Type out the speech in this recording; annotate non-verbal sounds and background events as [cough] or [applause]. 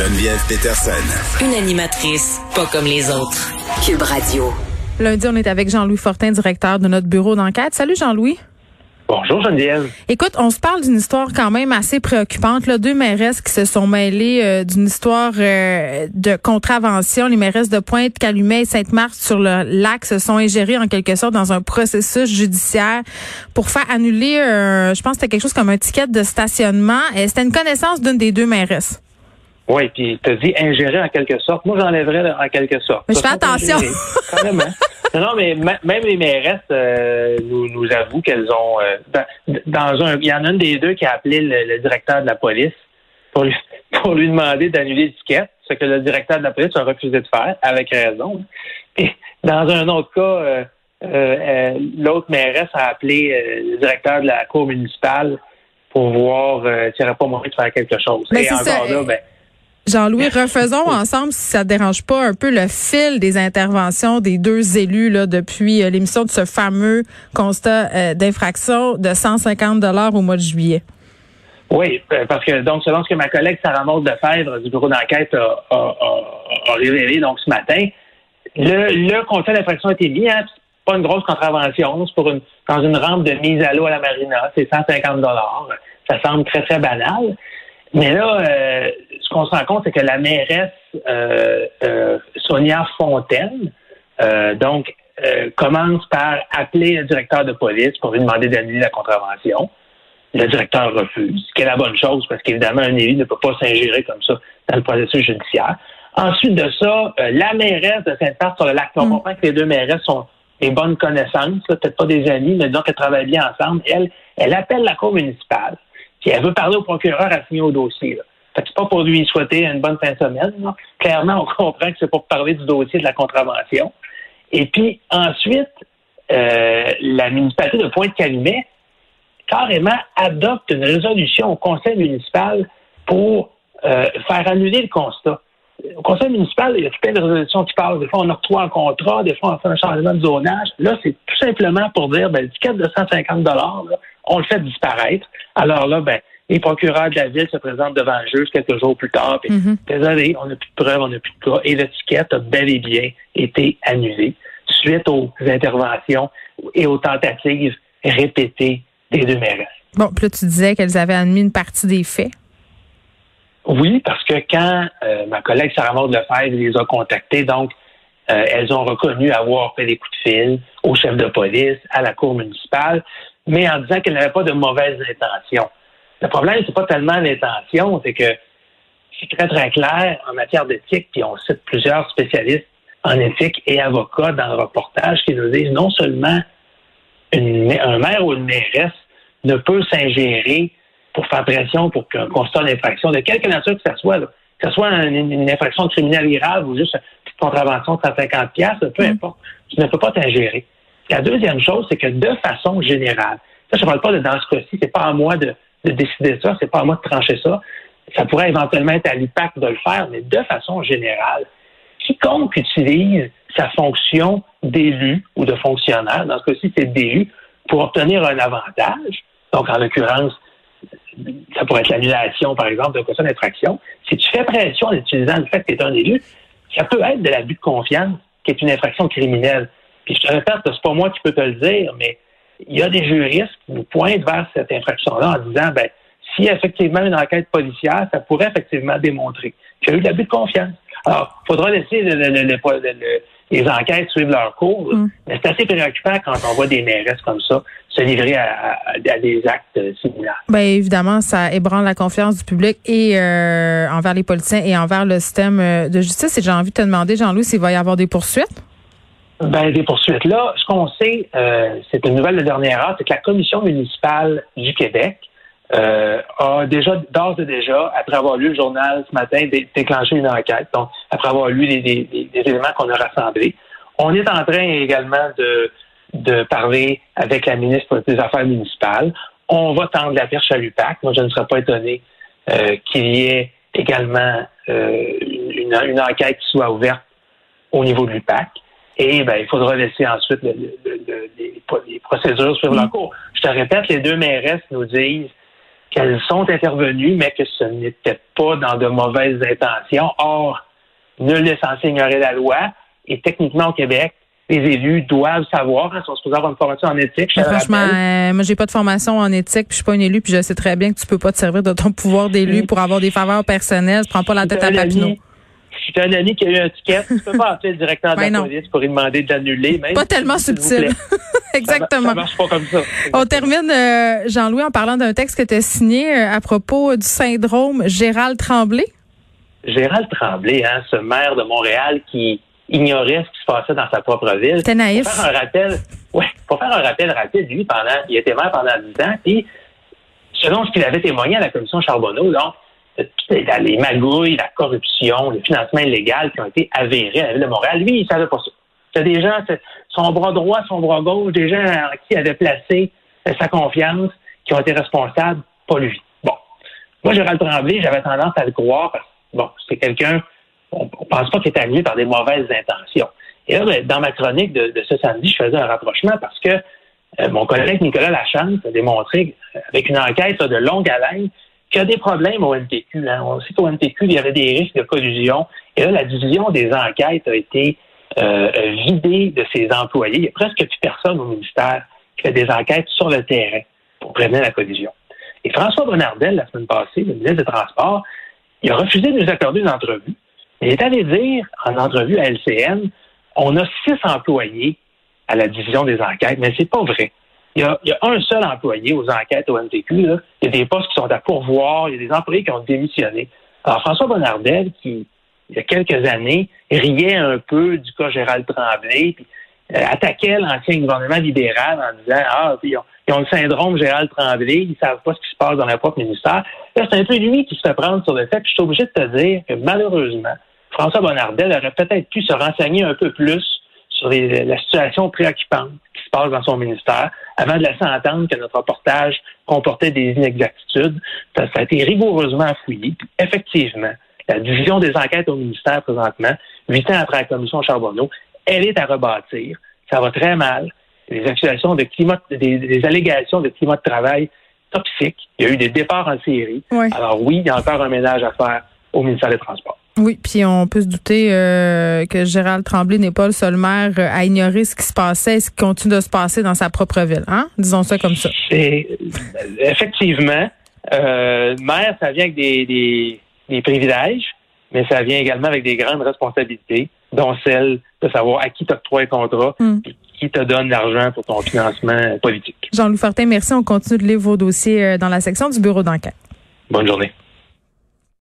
Geneviève Peterson. Une animatrice pas comme les autres. Cube Radio. Lundi, on est avec Jean-Louis Fortin, directeur de notre bureau d'enquête. Salut Jean-Louis. Bonjour Geneviève. Écoute, on se parle d'une histoire quand même assez préoccupante. Là. Deux mairesses qui se sont mêlées euh, d'une histoire euh, de contravention. Les mairesses de Pointe, Calumet et Sainte-Marthe sur le lac se sont ingérées en quelque sorte dans un processus judiciaire pour faire annuler, euh, je pense que c'était quelque chose comme un ticket de stationnement. C'était une connaissance d'une des deux mairesses. Oui, puis tu as dit ingérer en quelque sorte. Moi, j'enlèverais en quelque sorte. Mais je fais attention. [laughs] non, mais même les mairesses euh, nous, nous avouent qu'elles ont euh, dans, un. Il y en a une des deux qui a appelé le, directeur de la police pour lui, [laughs] pour lui demander d'annuler l'étiquette, ce que le directeur de la police a refusé de faire, avec raison. Et dans un autre cas, euh, l'autre mairesse a appelé le directeur de la cour municipale pour voir s'il n'y aurait pas moyen de faire quelque chose. Mais Et encore là, ben, Jean-Louis, refaisons ensemble, si ça ne dérange pas, un peu le fil des interventions des deux élus là, depuis euh, l'émission de ce fameux constat euh, d'infraction de 150 dollars au mois de juillet. Oui, euh, parce que donc selon ce que ma collègue Sarah Maud Fèvre du bureau d'enquête a, révélé donc ce matin, le, le constat d'infraction a été mis. Hein, pas une grosse contravention, c'est pour une dans une rampe de mise à l'eau à la marina, c'est 150 dollars. Ça semble très très banal. Mais là, euh, ce qu'on se rend compte, c'est que la mairesse euh, euh, Sonia Fontaine, donc, commence par appeler le directeur de police pour lui demander d'annuler la contravention. Le directeur refuse, ce qui est la bonne chose, parce qu'évidemment, un élu ne peut pas s'ingérer comme ça dans le processus judiciaire. Ensuite de ça, la mairesse de Sainte-Marthe sur le lac, on mm. comprend que les deux mairesses sont des bonnes connaissances, peut-être pas des amis, mais donc elles travaillent bien ensemble. Elle, elle appelle la cour municipale puis elle veut parler au procureur à signer au dossier. Là. C'est pas pour lui souhaiter une bonne fin de semaine. Clairement, on comprend que c'est pour parler du dossier de la contravention. Et puis ensuite, euh, la municipalité de Pointe-Calumet carrément adopte une résolution au conseil municipal pour euh, faire annuler le constat. Au conseil municipal, il y a plein de résolutions qui parlent. Des fois, on octroie un contrat, des fois, on fait un changement de zonage. Là, c'est tout simplement pour dire, ben, le ticket de 150 on le fait disparaître. Alors là, ben, les procureurs de la ville se présentent devant le juge quelques jours plus tard. Puis, mm-hmm. Désolé, on n'a plus de preuves, on n'a plus de cas. Et l'étiquette a bel et bien été annulée suite aux interventions et aux tentatives répétées des deux maires. Bon, puis là, tu disais qu'elles avaient admis une partie des faits. Oui, parce que quand euh, ma collègue Sarah Maud Lefebvre les a contactés, donc, euh, elles ont reconnu avoir fait des coups de fil au chef de police, à la cour municipale, mais en disant qu'elle n'avait pas de mauvaises intentions. Le problème, c'est pas tellement l'intention, c'est que c'est très, très clair en matière d'éthique, puis on cite plusieurs spécialistes en éthique et avocats dans le reportage qui nous disent non seulement un maire ou une mairesse ne peut s'ingérer pour faire pression pour qu'un constat d'infraction, de quelque nature que ce soit, que ce soit une, infraction criminelle grave ou juste une petite contravention de 150 peu mm. importe, tu ne peux pas t'ingérer. La deuxième chose, c'est que de façon générale, ça, je ne parle pas de dans ce cas-ci, c'est pas à moi de, décider ça, c'est pas à moi de trancher ça. Ça pourrait éventuellement être à l'IPAC de le faire, mais de façon générale, quiconque utilise sa fonction d'élu ou de fonctionnaire, dans ce cas-ci, c'est d'élu, pour obtenir un avantage, donc en l'occurrence, ça pourrait être l'annulation, par exemple, d'un constat d'infraction. Si tu fais pression en utilisant le fait que tu es un élu, ça peut être de l'abus de confiance, qui est une infraction criminelle. Puis je te répète, c'est pas moi qui peux te le dire, mais il y a des juristes qui nous pointent vers cette infraction-là en disant, ben, si effectivement une enquête policière, ça pourrait effectivement démontrer qu'il y a eu de l'abus de confiance. Alors, il faudra laisser les enquêtes suivre leur cours, mm. mais c'est assez préoccupant quand on voit des mairesses comme ça se livrer à, des actes similaires. Bien évidemment, ça ébranle la confiance du public et euh, envers les politiciens et envers le système euh, de justice. Et j'ai envie de te demander, Jean-Louis, s'il va y avoir des poursuites? Ben, des poursuites. Là, ce qu'on sait, euh, c'est une nouvelle de dernière heure, c'est que la commission municipale du Québec euh, a déjà, d'ores et déjà, après avoir lu le journal ce matin, déclenché une enquête. Donc, après avoir lu les, éléments qu'on a rassemblés, on est en train également de, de parler avec la ministre des Affaires municipales. On va tendre la perche à l'UPAC. Moi, je ne serais pas étonné euh, qu'il y ait également euh, une, une, enquête qui soit ouverte au niveau de l'UPAC. Et ben, il faudra laisser ensuite les, procédures suivre leur mm. cours. Je te répète, les deux mairesses nous disent qu'elles sont intervenues, mais que ce n'était pas dans de mauvaises intentions. Or, nul n'est censé ignorer la loi. Et techniquement, au Québec, les élus doivent savoir, hein, sont supposés avoir une formation en éthique. franchement, euh, moi, j'ai pas de formation en éthique, puis je suis pas une élue, puis je sais très bien que tu peux pas te servir de ton pouvoir d'élu pour avoir des faveurs personnelles. Je prends pas la tête à Papineau. Si tu un ami qui a eu un ticket, tu peux pas [laughs] appeler le directeur de la police pour lui demander de l'annuler. Pas tellement subtil. [laughs] Exactement. Ça, marche pas comme ça. On termine, euh, Jean-Louis, en parlant d'un texte que tu as signé euh, à propos du syndrome Gérald Tremblay. Gérald Tremblay, hein, ce maire de Montréal qui ignorait ce qui se passait dans sa propre ville. C'était naïf. Pour faire un rappel, ouais, pour faire un rappel rapide, lui, pendant, il était maire pendant 10 ans, puis selon ce qu'il avait témoigné à la commission Charbonneau, donc, les magouilles, la corruption, le financement illégal qui ont été avérés à la ville de Montréal, lui, il savait pas ça. C'est des gens, son bras droit, son bras gauche, des gens qui avaient placé sa confiance, qui ont été responsables, pas lui. Bon. Moi, Gérald Tremblay, j'avais tendance à le croire parce que, bon, c'est quelqu'un on, ne pense pas qu'il est arrivé par des mauvaises intentions. Et là, ben, dans ma chronique de, ce samedi, je faisais un rapprochement parce que euh, mon collègue Nicolas Lachance a démontré, euh, avec une enquête de longue haleine, qu'il y a des problèmes au NPQ. Hein. On sait qu'au NPQ, il y avait des risques de collusion. Et là, la division des enquêtes a été euh, vidée de ses employés. Il n'y a presque plus personne au ministère qui fait des enquêtes sur le terrain pour prévenir la collusion. Et François Bonnardel, la semaine passée, le ministre des Transports, il a refusé de nous accorder une entrevue il est allé dire en entrevue à LCN, on a six employés à la division des enquêtes, mais c'est pas vrai. Il y, a, un seul employé aux enquêtes au MTQ. Il y a des postes qui sont à pourvoir, il y a des employés qui ont démissionné. Alors, François Bonnardel, qui, il y a quelques années, riait un peu du cas Gérald Tremblay, puis euh, attaquait l'ancien gouvernement libéral en disant Ah, ils ont, ils ont, le syndrome Gérald Tremblay, ils savent pas ce qui se passe dans leur propre ministère. c'est un peu lui qui se fait prendre sur le fait, puis je suis obligé de te dire que malheureusement, François Bonnardel aurait peut-être pu se renseigner un peu plus sur la situation préoccupante se passe dans son ministère avant de laisser entendre que notre reportage comportait des inexactitudes. Ça, a été rigoureusement fouillé. effectivement, la division des enquêtes au ministère présentement, huit ans après la commission Charbonneau, elle est à rebâtir. Ça va très mal. Les accusations de climat, des, allégations de climat de travail toxiques. Il y a eu des départs en série. Alors oui, il y a encore un ménage à faire au ministère des Transports. Oui, puis on peut se douter euh, que Gérald Tremblay n'est pas le seul maire euh, à ignorer ce qui se passait et ce qui continue de se passer dans sa propre ville. Hein? Disons ça comme ça. effectivement, euh, maire, ça vient avec des, des, privilèges, mais ça vient également avec des grandes responsabilités, dont celle de savoir à qui t'octroie un contrat hmm. et qui te donne l'argent pour ton financement politique. Jean-Louis Fortin, merci. On continue de lire vos dossiers dans la section du bureau d'enquête. Bonne journée.